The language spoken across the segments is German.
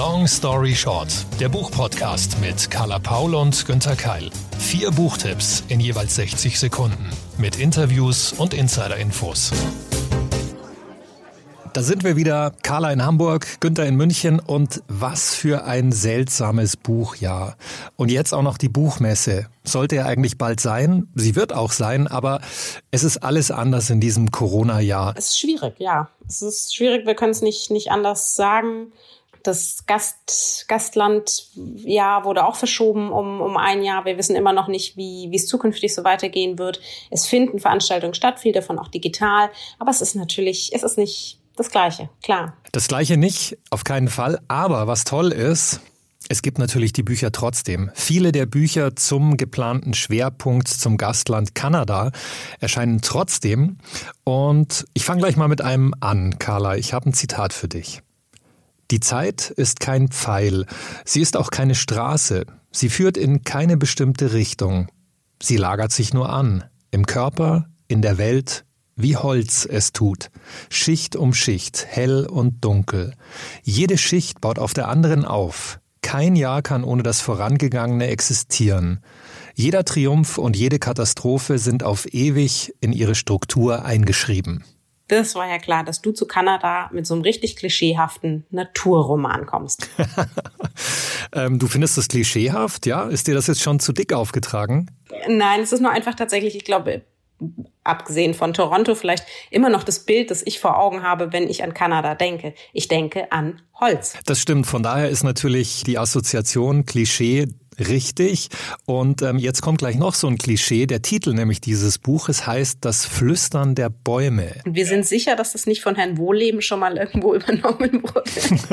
Long Story Short, der Buchpodcast mit Carla Paul und Günther Keil. Vier Buchtipps in jeweils 60 Sekunden mit Interviews und Insider-Infos. Da sind wir wieder. Carla in Hamburg, Günther in München und was für ein seltsames Buchjahr. Und jetzt auch noch die Buchmesse. Sollte ja eigentlich bald sein. Sie wird auch sein, aber es ist alles anders in diesem Corona-Jahr. Es ist schwierig, ja. Es ist schwierig. Wir können es nicht, nicht anders sagen. Das Gast, Gastlandjahr wurde auch verschoben um, um ein Jahr. Wir wissen immer noch nicht, wie, wie es zukünftig so weitergehen wird. Es finden Veranstaltungen statt, viel davon auch digital. Aber es ist natürlich, es ist nicht das Gleiche, klar. Das Gleiche nicht, auf keinen Fall. Aber was toll ist, es gibt natürlich die Bücher trotzdem. Viele der Bücher zum geplanten Schwerpunkt zum Gastland Kanada erscheinen trotzdem. Und ich fange gleich mal mit einem an, Carla. Ich habe ein Zitat für dich. Die Zeit ist kein Pfeil. Sie ist auch keine Straße. Sie führt in keine bestimmte Richtung. Sie lagert sich nur an. Im Körper, in der Welt, wie Holz es tut, Schicht um Schicht, hell und dunkel. Jede Schicht baut auf der anderen auf. Kein Jahr kann ohne das vorangegangene existieren. Jeder Triumph und jede Katastrophe sind auf ewig in ihre Struktur eingeschrieben. Das war ja klar, dass du zu Kanada mit so einem richtig klischeehaften Naturroman kommst. ähm, du findest das klischeehaft, ja? Ist dir das jetzt schon zu dick aufgetragen? Nein, es ist nur einfach tatsächlich, ich glaube, abgesehen von Toronto vielleicht immer noch das Bild, das ich vor Augen habe, wenn ich an Kanada denke. Ich denke an Holz. Das stimmt. Von daher ist natürlich die Assoziation Klischee richtig. Und ähm, jetzt kommt gleich noch so ein Klischee. Der Titel nämlich dieses Buches heißt Das Flüstern der Bäume. Und wir sind sicher, dass das nicht von Herrn Wohlleben schon mal irgendwo übernommen wurde.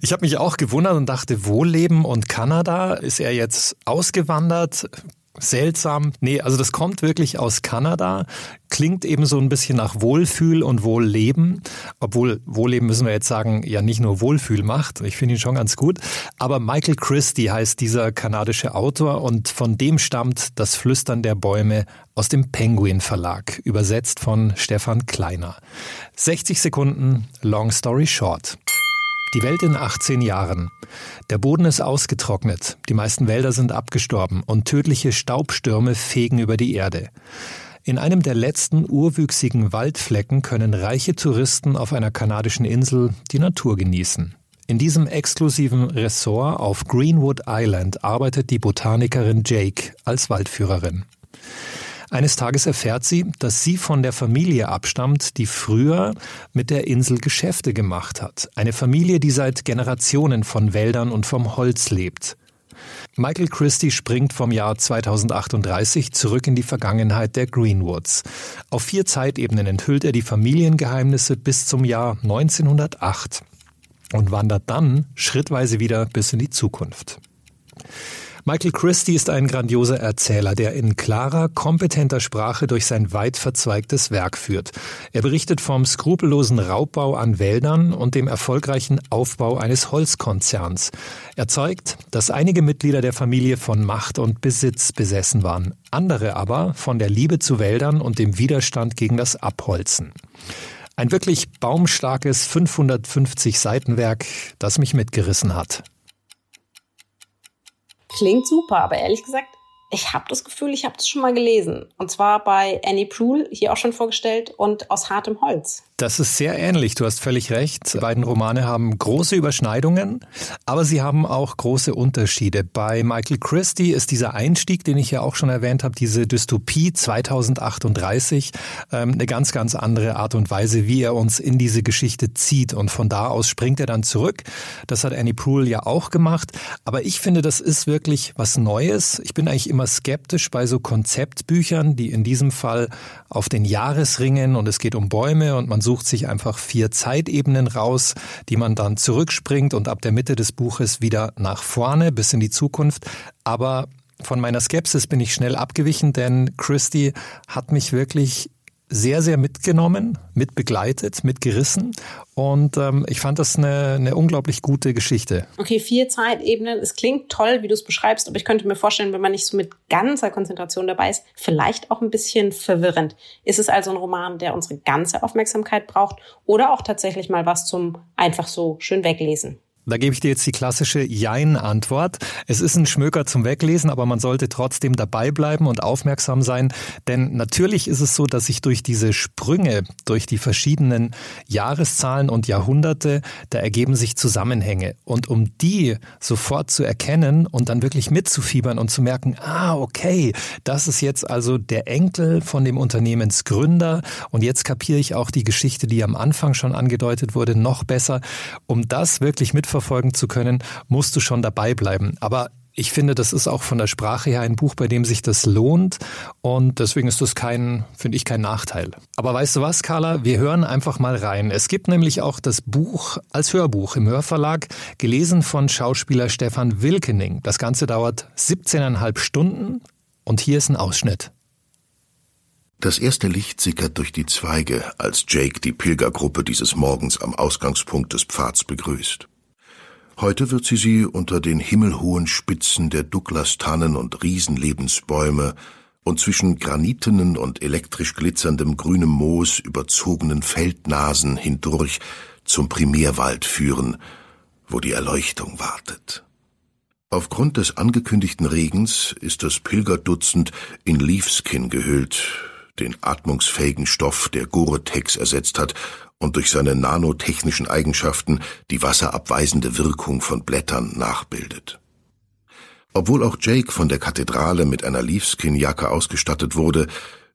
ich habe mich auch gewundert und dachte, Wohlleben und Kanada, ist er jetzt ausgewandert? Seltsam. Nee, also das kommt wirklich aus Kanada, klingt eben so ein bisschen nach Wohlfühl und Wohlleben, obwohl Wohlleben müssen wir jetzt sagen, ja nicht nur Wohlfühl macht. Ich finde ihn schon ganz gut. Aber Michael Christie heißt dieser kanadische Autor und von dem stammt das Flüstern der Bäume aus dem Penguin Verlag, übersetzt von Stefan Kleiner. 60 Sekunden, Long Story Short. Die Welt in 18 Jahren. Der Boden ist ausgetrocknet, die meisten Wälder sind abgestorben und tödliche Staubstürme fegen über die Erde. In einem der letzten urwüchsigen Waldflecken können reiche Touristen auf einer kanadischen Insel die Natur genießen. In diesem exklusiven Ressort auf Greenwood Island arbeitet die Botanikerin Jake als Waldführerin. Eines Tages erfährt sie, dass sie von der Familie abstammt, die früher mit der Insel Geschäfte gemacht hat. Eine Familie, die seit Generationen von Wäldern und vom Holz lebt. Michael Christie springt vom Jahr 2038 zurück in die Vergangenheit der Greenwoods. Auf vier Zeitebenen enthüllt er die Familiengeheimnisse bis zum Jahr 1908 und wandert dann schrittweise wieder bis in die Zukunft. Michael Christie ist ein grandioser Erzähler, der in klarer, kompetenter Sprache durch sein weit verzweigtes Werk führt. Er berichtet vom skrupellosen Raubbau an Wäldern und dem erfolgreichen Aufbau eines Holzkonzerns. Er zeigt, dass einige Mitglieder der Familie von Macht und Besitz besessen waren, andere aber von der Liebe zu Wäldern und dem Widerstand gegen das Abholzen. Ein wirklich baumstarkes 550 Seitenwerk, das mich mitgerissen hat. Klingt super, aber ehrlich gesagt, ich habe das Gefühl, ich habe das schon mal gelesen. Und zwar bei Annie Proulx, hier auch schon vorgestellt, und aus hartem Holz. Das ist sehr ähnlich, du hast völlig recht. Die beiden Romane haben große Überschneidungen, aber sie haben auch große Unterschiede. Bei Michael Christie ist dieser Einstieg, den ich ja auch schon erwähnt habe, diese Dystopie 2038, ähm, eine ganz, ganz andere Art und Weise, wie er uns in diese Geschichte zieht. Und von da aus springt er dann zurück. Das hat Annie Proulx ja auch gemacht. Aber ich finde, das ist wirklich was Neues. Ich bin eigentlich immer skeptisch bei so Konzeptbüchern, die in diesem Fall auf den Jahresringen und es geht um Bäume und man sucht sich einfach vier Zeitebenen raus, die man dann zurückspringt und ab der Mitte des Buches wieder nach vorne bis in die Zukunft. Aber von meiner Skepsis bin ich schnell abgewichen, denn Christie hat mich wirklich sehr, sehr mitgenommen, mitbegleitet, mitgerissen. Und ähm, ich fand das eine, eine unglaublich gute Geschichte. Okay, vier Zeitebenen. Es klingt toll, wie du es beschreibst, aber ich könnte mir vorstellen, wenn man nicht so mit ganzer Konzentration dabei ist, vielleicht auch ein bisschen verwirrend. Ist es also ein Roman, der unsere ganze Aufmerksamkeit braucht oder auch tatsächlich mal was zum einfach so schön weglesen? Da gebe ich dir jetzt die klassische Jein-Antwort. Es ist ein Schmöker zum Weglesen, aber man sollte trotzdem dabei bleiben und aufmerksam sein. Denn natürlich ist es so, dass sich durch diese Sprünge, durch die verschiedenen Jahreszahlen und Jahrhunderte, da ergeben sich Zusammenhänge. Und um die sofort zu erkennen und dann wirklich mitzufiebern und zu merken, ah, okay, das ist jetzt also der Enkel von dem Unternehmensgründer und jetzt kapiere ich auch die Geschichte, die am Anfang schon angedeutet wurde, noch besser. Um das wirklich mitverfolgen zu können, musst du schon dabei bleiben. Aber ich finde, das ist auch von der Sprache her ein Buch, bei dem sich das lohnt und deswegen ist das kein, finde ich, kein Nachteil. Aber weißt du was, Carla? Wir hören einfach mal rein. Es gibt nämlich auch das Buch als Hörbuch im Hörverlag, gelesen von Schauspieler Stefan Wilkening. Das Ganze dauert 17,5 Stunden und hier ist ein Ausschnitt. Das erste Licht sickert durch die Zweige, als Jake die Pilgergruppe dieses Morgens am Ausgangspunkt des Pfads begrüßt. Heute wird sie sie unter den himmelhohen Spitzen der Douglas-Tannen und Riesenlebensbäume und zwischen granitenen und elektrisch glitzerndem grünem Moos überzogenen Feldnasen hindurch zum Primärwald führen, wo die Erleuchtung wartet. Aufgrund des angekündigten Regens ist das Pilgerdutzend in Leafskin gehüllt, den atmungsfähigen Stoff, der Gore-Tex ersetzt hat und durch seine nanotechnischen Eigenschaften die wasserabweisende Wirkung von Blättern nachbildet. Obwohl auch Jake von der Kathedrale mit einer Leafskin-Jacke ausgestattet wurde,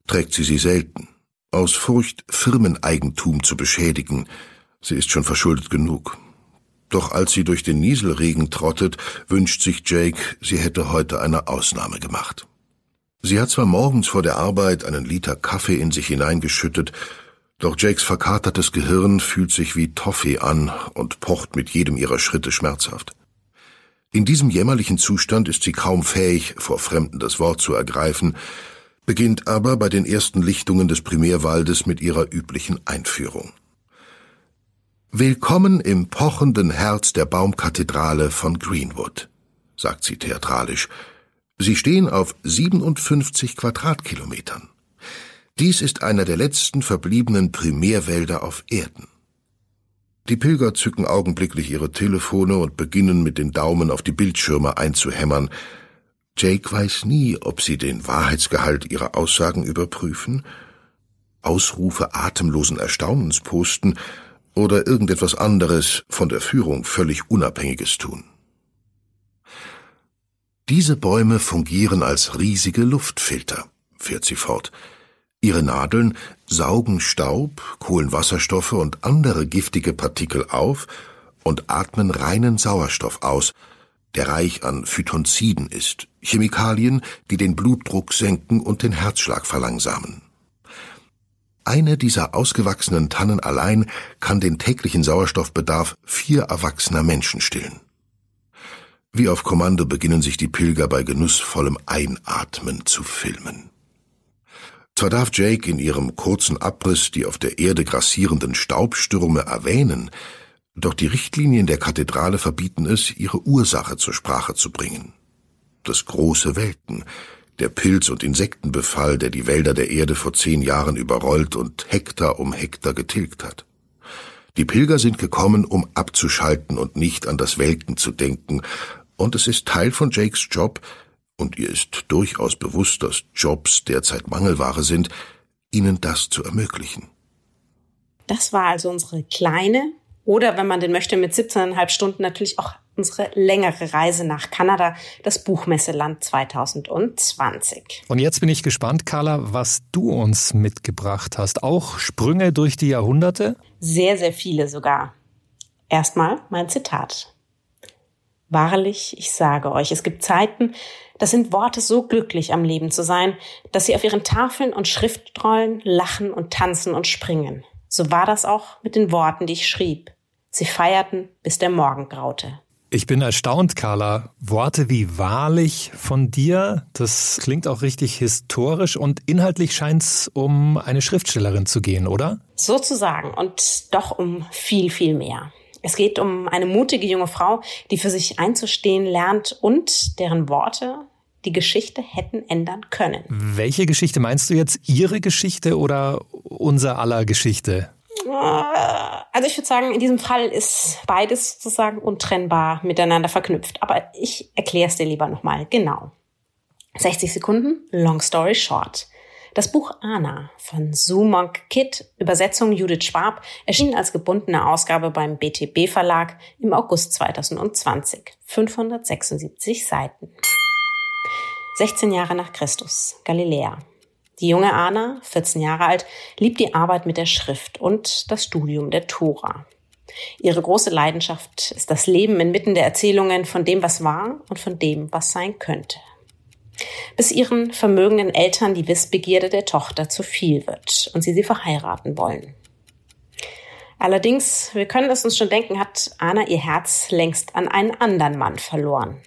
trägt sie sie selten, aus Furcht, Firmeneigentum zu beschädigen. Sie ist schon verschuldet genug. Doch als sie durch den Nieselregen trottet, wünscht sich Jake, sie hätte heute eine Ausnahme gemacht. Sie hat zwar morgens vor der Arbeit einen Liter Kaffee in sich hineingeschüttet, doch Jakes verkatertes Gehirn fühlt sich wie Toffee an und pocht mit jedem ihrer Schritte schmerzhaft. In diesem jämmerlichen Zustand ist sie kaum fähig, vor Fremden das Wort zu ergreifen, beginnt aber bei den ersten Lichtungen des Primärwaldes mit ihrer üblichen Einführung. Willkommen im pochenden Herz der Baumkathedrale von Greenwood, sagt sie theatralisch, Sie stehen auf 57 Quadratkilometern. Dies ist einer der letzten verbliebenen Primärwälder auf Erden. Die Pilger zücken augenblicklich ihre Telefone und beginnen mit den Daumen auf die Bildschirme einzuhämmern. Jake weiß nie, ob sie den Wahrheitsgehalt ihrer Aussagen überprüfen, Ausrufe atemlosen Erstaunens posten oder irgendetwas anderes von der Führung völlig Unabhängiges tun. Diese Bäume fungieren als riesige Luftfilter, fährt sie fort. Ihre Nadeln saugen Staub, Kohlenwasserstoffe und andere giftige Partikel auf und atmen reinen Sauerstoff aus, der reich an Phytonziden ist, Chemikalien, die den Blutdruck senken und den Herzschlag verlangsamen. Eine dieser ausgewachsenen Tannen allein kann den täglichen Sauerstoffbedarf vier erwachsener Menschen stillen. Wie auf Kommando beginnen sich die Pilger bei genussvollem Einatmen zu filmen. Zwar darf Jake in ihrem kurzen Abriss die auf der Erde grassierenden Staubstürme erwähnen, doch die Richtlinien der Kathedrale verbieten es, ihre Ursache zur Sprache zu bringen. Das große Welten, der Pilz- und Insektenbefall, der die Wälder der Erde vor zehn Jahren überrollt und Hektar um Hektar getilgt hat. Die Pilger sind gekommen, um abzuschalten und nicht an das Welken zu denken, und es ist Teil von Jakes Job, und ihr ist durchaus bewusst, dass Jobs derzeit Mangelware sind, ihnen das zu ermöglichen. Das war also unsere kleine oder, wenn man den möchte, mit 17,5 Stunden natürlich auch unsere längere Reise nach Kanada, das Buchmesseland 2020. Und jetzt bin ich gespannt, Carla, was du uns mitgebracht hast. Auch Sprünge durch die Jahrhunderte? Sehr, sehr viele sogar. Erstmal mein Zitat. Wahrlich, ich sage euch, es gibt Zeiten, da sind Worte so glücklich am Leben zu sein, dass sie auf ihren Tafeln und Schriftrollen lachen und tanzen und springen. So war das auch mit den Worten, die ich schrieb. Sie feierten, bis der Morgen graute. Ich bin erstaunt, Carla. Worte wie wahrlich von dir, das klingt auch richtig historisch und inhaltlich scheint es um eine Schriftstellerin zu gehen, oder? Sozusagen und doch um viel, viel mehr. Es geht um eine mutige junge Frau, die für sich einzustehen lernt und deren Worte die Geschichte hätten ändern können. Welche Geschichte meinst du jetzt? Ihre Geschichte oder unser aller Geschichte? Also ich würde sagen, in diesem Fall ist beides sozusagen untrennbar miteinander verknüpft. Aber ich erkläre es dir lieber nochmal genau. 60 Sekunden, long story short. Das Buch Anna von Sumok Kid, Übersetzung Judith Schwab, erschien als gebundene Ausgabe beim BTB Verlag im August 2020. 576 Seiten. 16 Jahre nach Christus, Galiläa. Die junge Anna, 14 Jahre alt, liebt die Arbeit mit der Schrift und das Studium der Tora. Ihre große Leidenschaft ist das Leben inmitten der Erzählungen von dem, was war und von dem, was sein könnte bis ihren vermögenden Eltern die Wissbegierde der Tochter zu viel wird und sie sie verheiraten wollen. Allerdings, wir können es uns schon denken, hat Anna ihr Herz längst an einen anderen Mann verloren,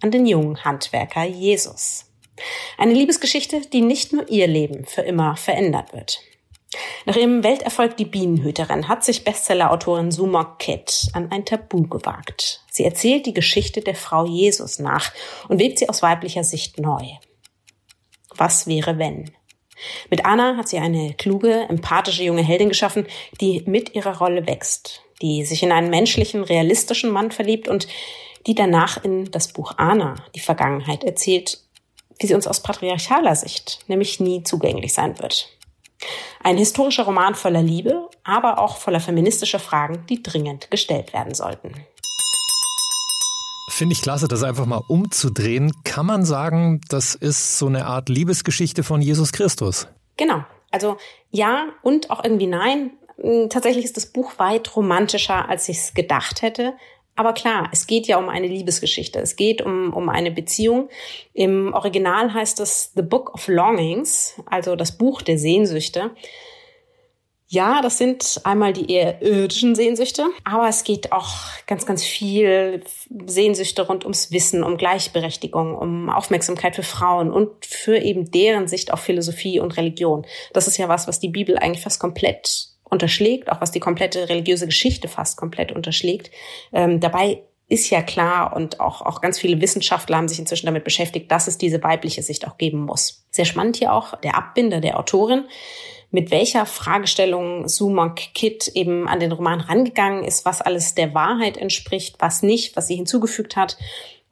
an den jungen Handwerker Jesus. Eine Liebesgeschichte, die nicht nur ihr Leben für immer verändert wird. Nach ihrem Welterfolg Die Bienenhüterin hat sich Bestsellerautorin Suma Kett an ein Tabu gewagt. Sie erzählt die Geschichte der Frau Jesus nach und webt sie aus weiblicher Sicht neu. Was wäre wenn? Mit Anna hat sie eine kluge, empathische junge Heldin geschaffen, die mit ihrer Rolle wächst, die sich in einen menschlichen, realistischen Mann verliebt und die danach in das Buch Anna die Vergangenheit erzählt, wie sie uns aus patriarchaler Sicht nämlich nie zugänglich sein wird. Ein historischer Roman voller Liebe, aber auch voller feministischer Fragen, die dringend gestellt werden sollten. Finde ich klasse, das einfach mal umzudrehen. Kann man sagen, das ist so eine Art Liebesgeschichte von Jesus Christus? Genau. Also ja und auch irgendwie nein. Tatsächlich ist das Buch weit romantischer, als ich es gedacht hätte. Aber klar, es geht ja um eine Liebesgeschichte. Es geht um, um eine Beziehung. Im Original heißt es The Book of Longings, also das Buch der Sehnsüchte. Ja, das sind einmal die eher irdischen Sehnsüchte, aber es geht auch ganz, ganz viel Sehnsüchte rund ums Wissen, um Gleichberechtigung, um Aufmerksamkeit für Frauen und für eben deren Sicht auf Philosophie und Religion. Das ist ja was, was die Bibel eigentlich fast komplett unterschlägt, auch was die komplette religiöse Geschichte fast komplett unterschlägt. Ähm, dabei ist ja klar und auch, auch ganz viele Wissenschaftler haben sich inzwischen damit beschäftigt, dass es diese weibliche Sicht auch geben muss. Sehr spannend hier auch der Abbinder der Autorin, mit welcher Fragestellung Sumonk Kit eben an den Roman rangegangen ist, was alles der Wahrheit entspricht, was nicht, was sie hinzugefügt hat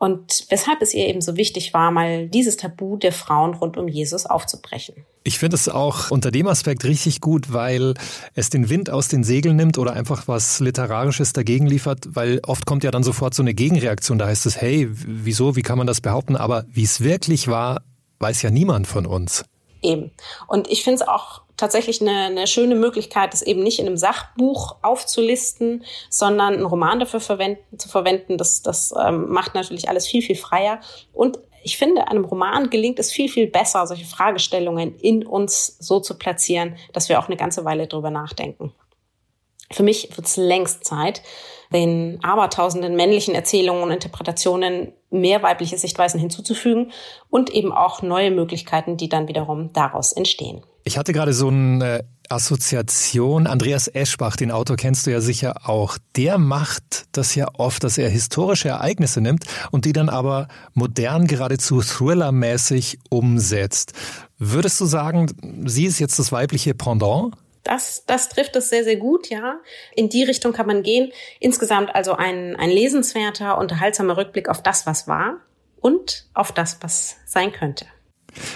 und weshalb es ihr eben so wichtig war, mal dieses Tabu der Frauen rund um Jesus aufzubrechen. Ich finde es auch unter dem Aspekt richtig gut, weil es den Wind aus den Segeln nimmt oder einfach was Literarisches dagegen liefert, weil oft kommt ja dann sofort so eine Gegenreaktion. Da heißt es, hey, wieso, wie kann man das behaupten? Aber wie es wirklich war, weiß ja niemand von uns. Eben. Und ich finde es auch tatsächlich eine, eine schöne Möglichkeit, das eben nicht in einem Sachbuch aufzulisten, sondern einen Roman dafür verwenden, zu verwenden. Das, das ähm, macht natürlich alles viel, viel freier. Und ich finde, einem Roman gelingt es viel, viel besser, solche Fragestellungen in uns so zu platzieren, dass wir auch eine ganze Weile drüber nachdenken. Für mich wird es längst Zeit, den abertausenden männlichen Erzählungen und Interpretationen mehr weibliche Sichtweisen hinzuzufügen und eben auch neue Möglichkeiten, die dann wiederum daraus entstehen. Ich hatte gerade so eine Assoziation. Andreas Eschbach, den Autor kennst du ja sicher auch. Der macht das ja oft, dass er historische Ereignisse nimmt und die dann aber modern geradezu thrillermäßig umsetzt. Würdest du sagen, sie ist jetzt das weibliche Pendant? Das, das trifft es sehr, sehr gut, ja. In die Richtung kann man gehen. Insgesamt also ein, ein lesenswerter, unterhaltsamer Rückblick auf das, was war und auf das, was sein könnte.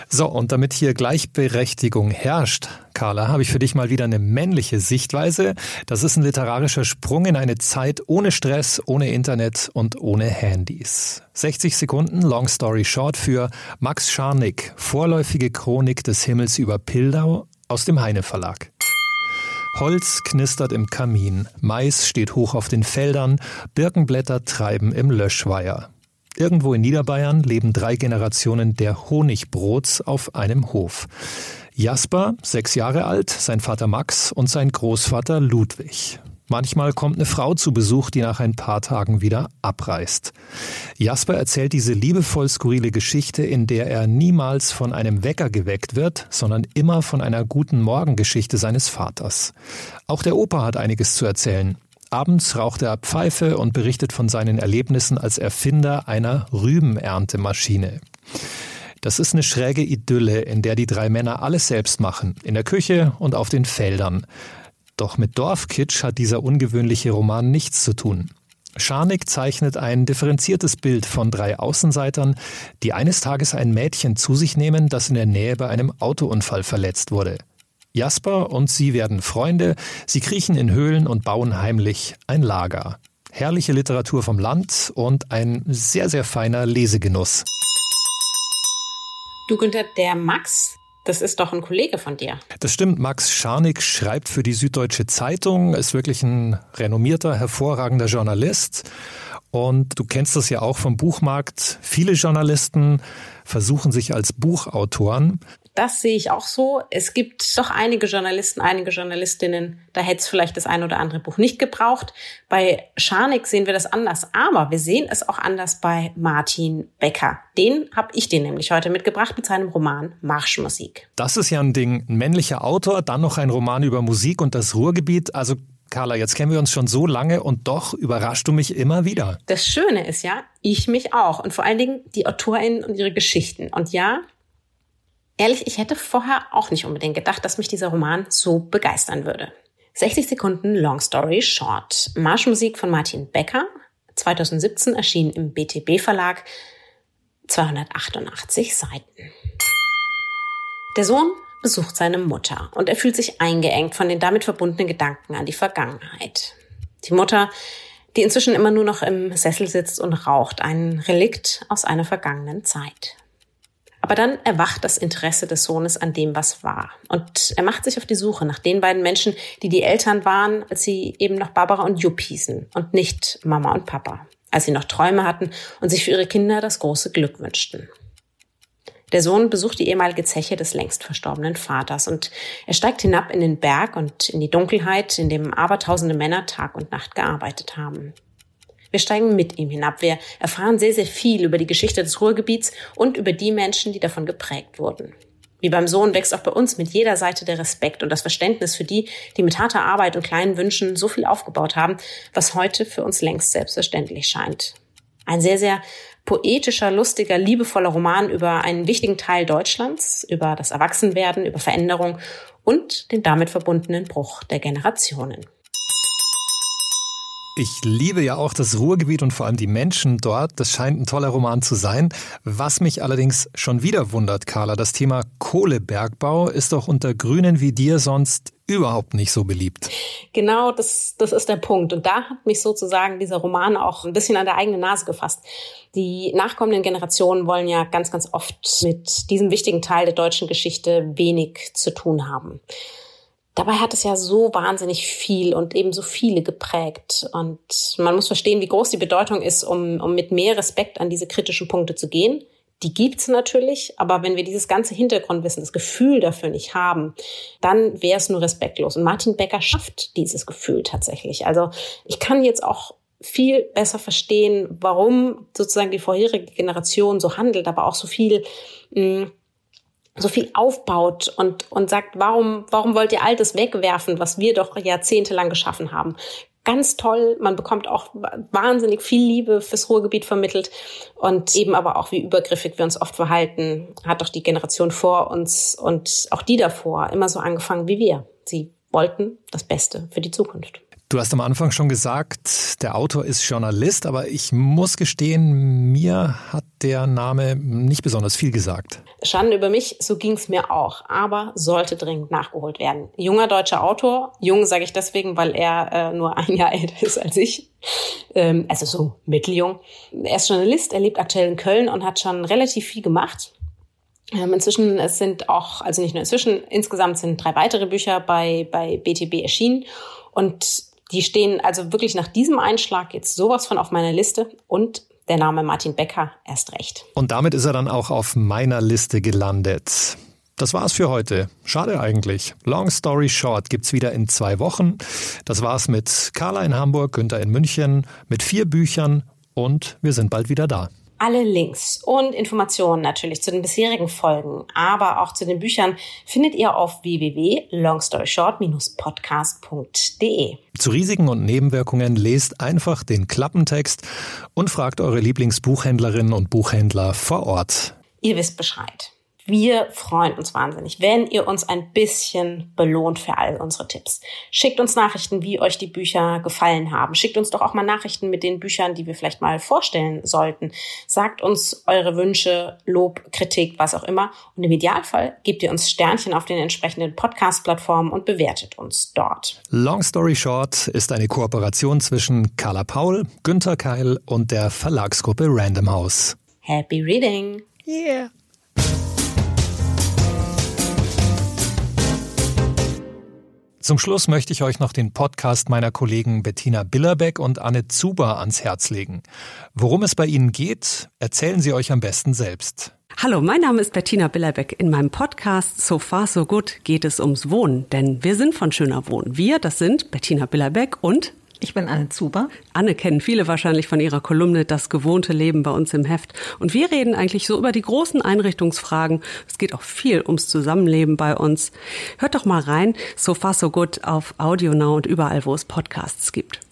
So, und damit hier Gleichberechtigung herrscht, Carla, habe ich für dich mal wieder eine männliche Sichtweise. Das ist ein literarischer Sprung in eine Zeit ohne Stress, ohne Internet und ohne Handys. 60 Sekunden, Long Story Short für Max Scharnick, vorläufige Chronik des Himmels über Pildau aus dem Heine Verlag. Holz knistert im Kamin, Mais steht hoch auf den Feldern, Birkenblätter treiben im Löschweiher. Irgendwo in Niederbayern leben drei Generationen der Honigbrots auf einem Hof. Jasper, sechs Jahre alt, sein Vater Max und sein Großvater Ludwig. Manchmal kommt eine Frau zu Besuch, die nach ein paar Tagen wieder abreist. Jasper erzählt diese liebevoll skurrile Geschichte, in der er niemals von einem Wecker geweckt wird, sondern immer von einer guten Morgengeschichte seines Vaters. Auch der Opa hat einiges zu erzählen. Abends raucht er Pfeife und berichtet von seinen Erlebnissen als Erfinder einer Rübenerntemaschine. Das ist eine schräge Idylle, in der die drei Männer alles selbst machen, in der Küche und auf den Feldern. Doch mit Dorfkitsch hat dieser ungewöhnliche Roman nichts zu tun. Scharnig zeichnet ein differenziertes Bild von drei Außenseitern, die eines Tages ein Mädchen zu sich nehmen, das in der Nähe bei einem Autounfall verletzt wurde. Jasper und sie werden Freunde, sie kriechen in Höhlen und bauen heimlich ein Lager. Herrliche Literatur vom Land und ein sehr, sehr feiner Lesegenuss. Du Günther, der Max, das ist doch ein Kollege von dir. Das stimmt. Max Scharnig schreibt für die Süddeutsche Zeitung, ist wirklich ein renommierter, hervorragender Journalist. Und du kennst das ja auch vom Buchmarkt. Viele Journalisten versuchen sich als Buchautoren. Das sehe ich auch so. Es gibt doch einige Journalisten, einige Journalistinnen, da hätte es vielleicht das ein oder andere Buch nicht gebraucht. Bei Scharnik sehen wir das anders, aber wir sehen es auch anders bei Martin Becker. Den habe ich dir nämlich heute mitgebracht mit seinem Roman Marschmusik. Das ist ja ein Ding. Ein männlicher Autor, dann noch ein Roman über Musik und das Ruhrgebiet. Also Carla, jetzt kennen wir uns schon so lange und doch überraschst du mich immer wieder. Das Schöne ist ja, ich mich auch und vor allen Dingen die AutorInnen und ihre Geschichten. Und ja, Ehrlich, ich hätte vorher auch nicht unbedingt gedacht, dass mich dieser Roman so begeistern würde. 60 Sekunden Long Story Short. Marschmusik von Martin Becker, 2017 erschienen im BTB Verlag, 288 Seiten. Der Sohn besucht seine Mutter und er fühlt sich eingeengt von den damit verbundenen Gedanken an die Vergangenheit. Die Mutter, die inzwischen immer nur noch im Sessel sitzt und raucht, ein Relikt aus einer vergangenen Zeit. Aber dann erwacht das Interesse des Sohnes an dem, was war. Und er macht sich auf die Suche nach den beiden Menschen, die die Eltern waren, als sie eben noch Barbara und Jupp hießen und nicht Mama und Papa, als sie noch Träume hatten und sich für ihre Kinder das große Glück wünschten. Der Sohn besucht die ehemalige Zeche des längst verstorbenen Vaters und er steigt hinab in den Berg und in die Dunkelheit, in dem abertausende Männer Tag und Nacht gearbeitet haben. Wir steigen mit ihm hinab. Wir erfahren sehr, sehr viel über die Geschichte des Ruhrgebiets und über die Menschen, die davon geprägt wurden. Wie beim Sohn wächst auch bei uns mit jeder Seite der Respekt und das Verständnis für die, die mit harter Arbeit und kleinen Wünschen so viel aufgebaut haben, was heute für uns längst selbstverständlich scheint. Ein sehr, sehr poetischer, lustiger, liebevoller Roman über einen wichtigen Teil Deutschlands, über das Erwachsenwerden, über Veränderung und den damit verbundenen Bruch der Generationen. Ich liebe ja auch das Ruhrgebiet und vor allem die Menschen dort. Das scheint ein toller Roman zu sein. Was mich allerdings schon wieder wundert, Carla, das Thema Kohlebergbau ist doch unter Grünen wie dir sonst überhaupt nicht so beliebt. Genau, das, das ist der Punkt. Und da hat mich sozusagen dieser Roman auch ein bisschen an der eigenen Nase gefasst. Die nachkommenden Generationen wollen ja ganz, ganz oft mit diesem wichtigen Teil der deutschen Geschichte wenig zu tun haben. Dabei hat es ja so wahnsinnig viel und eben so viele geprägt. Und man muss verstehen, wie groß die Bedeutung ist, um, um mit mehr Respekt an diese kritischen Punkte zu gehen. Die gibt's natürlich, aber wenn wir dieses ganze Hintergrundwissen, das Gefühl dafür nicht haben, dann wäre es nur respektlos. Und Martin Becker schafft dieses Gefühl tatsächlich. Also ich kann jetzt auch viel besser verstehen, warum sozusagen die vorherige Generation so handelt, aber auch so viel mh, so viel aufbaut und, und sagt, warum, warum wollt ihr Altes wegwerfen, was wir doch jahrzehntelang geschaffen haben? Ganz toll. Man bekommt auch wahnsinnig viel Liebe fürs Ruhrgebiet vermittelt und eben aber auch, wie übergriffig wir uns oft verhalten, hat doch die Generation vor uns und auch die davor immer so angefangen wie wir. Sie wollten das Beste für die Zukunft. Du hast am Anfang schon gesagt, der Autor ist Journalist, aber ich muss gestehen, mir hat der Name nicht besonders viel gesagt. Schande über mich, so ging es mir auch, aber sollte dringend nachgeholt werden. Junger deutscher Autor, jung sage ich deswegen, weil er äh, nur ein Jahr älter ist als ich, ähm, also so mitteljung. Er ist Journalist, er lebt aktuell in Köln und hat schon relativ viel gemacht. Ähm, inzwischen es sind auch, also nicht nur inzwischen, insgesamt sind drei weitere Bücher bei, bei BTB erschienen. Und die stehen also wirklich nach diesem Einschlag jetzt sowas von auf meiner Liste und der Name Martin Becker erst recht. Und damit ist er dann auch auf meiner Liste gelandet. Das war's für heute. Schade eigentlich. Long Story Short gibt's wieder in zwei Wochen. Das war's mit Carla in Hamburg, Günther in München, mit vier Büchern und wir sind bald wieder da. Alle Links und Informationen natürlich zu den bisherigen Folgen, aber auch zu den Büchern findet ihr auf www.longstoryshort-podcast.de. Zu Risiken und Nebenwirkungen lest einfach den Klappentext und fragt eure Lieblingsbuchhändlerinnen und Buchhändler vor Ort. Ihr wisst Bescheid. Wir freuen uns wahnsinnig, wenn ihr uns ein bisschen belohnt für all unsere Tipps. Schickt uns Nachrichten, wie euch die Bücher gefallen haben. Schickt uns doch auch mal Nachrichten mit den Büchern, die wir vielleicht mal vorstellen sollten. Sagt uns eure Wünsche, Lob, Kritik, was auch immer. Und im Idealfall gebt ihr uns Sternchen auf den entsprechenden Podcast-Plattformen und bewertet uns dort. Long Story Short ist eine Kooperation zwischen Carla Paul, Günther Keil und der Verlagsgruppe Random House. Happy Reading! Yeah! Zum Schluss möchte ich euch noch den Podcast meiner Kollegen Bettina Billerbeck und Anne Zuber ans Herz legen. Worum es bei ihnen geht, erzählen sie euch am besten selbst. Hallo, mein Name ist Bettina Billerbeck. In meinem Podcast So Far So Good geht es ums Wohnen, denn wir sind von Schöner Wohnen. Wir, das sind Bettina Billerbeck und ich bin Anne Zuber. Anne kennen viele wahrscheinlich von ihrer Kolumne Das gewohnte Leben bei uns im Heft. Und wir reden eigentlich so über die großen Einrichtungsfragen. Es geht auch viel ums Zusammenleben bei uns. Hört doch mal rein, so far so good auf Audio Now und überall, wo es Podcasts gibt.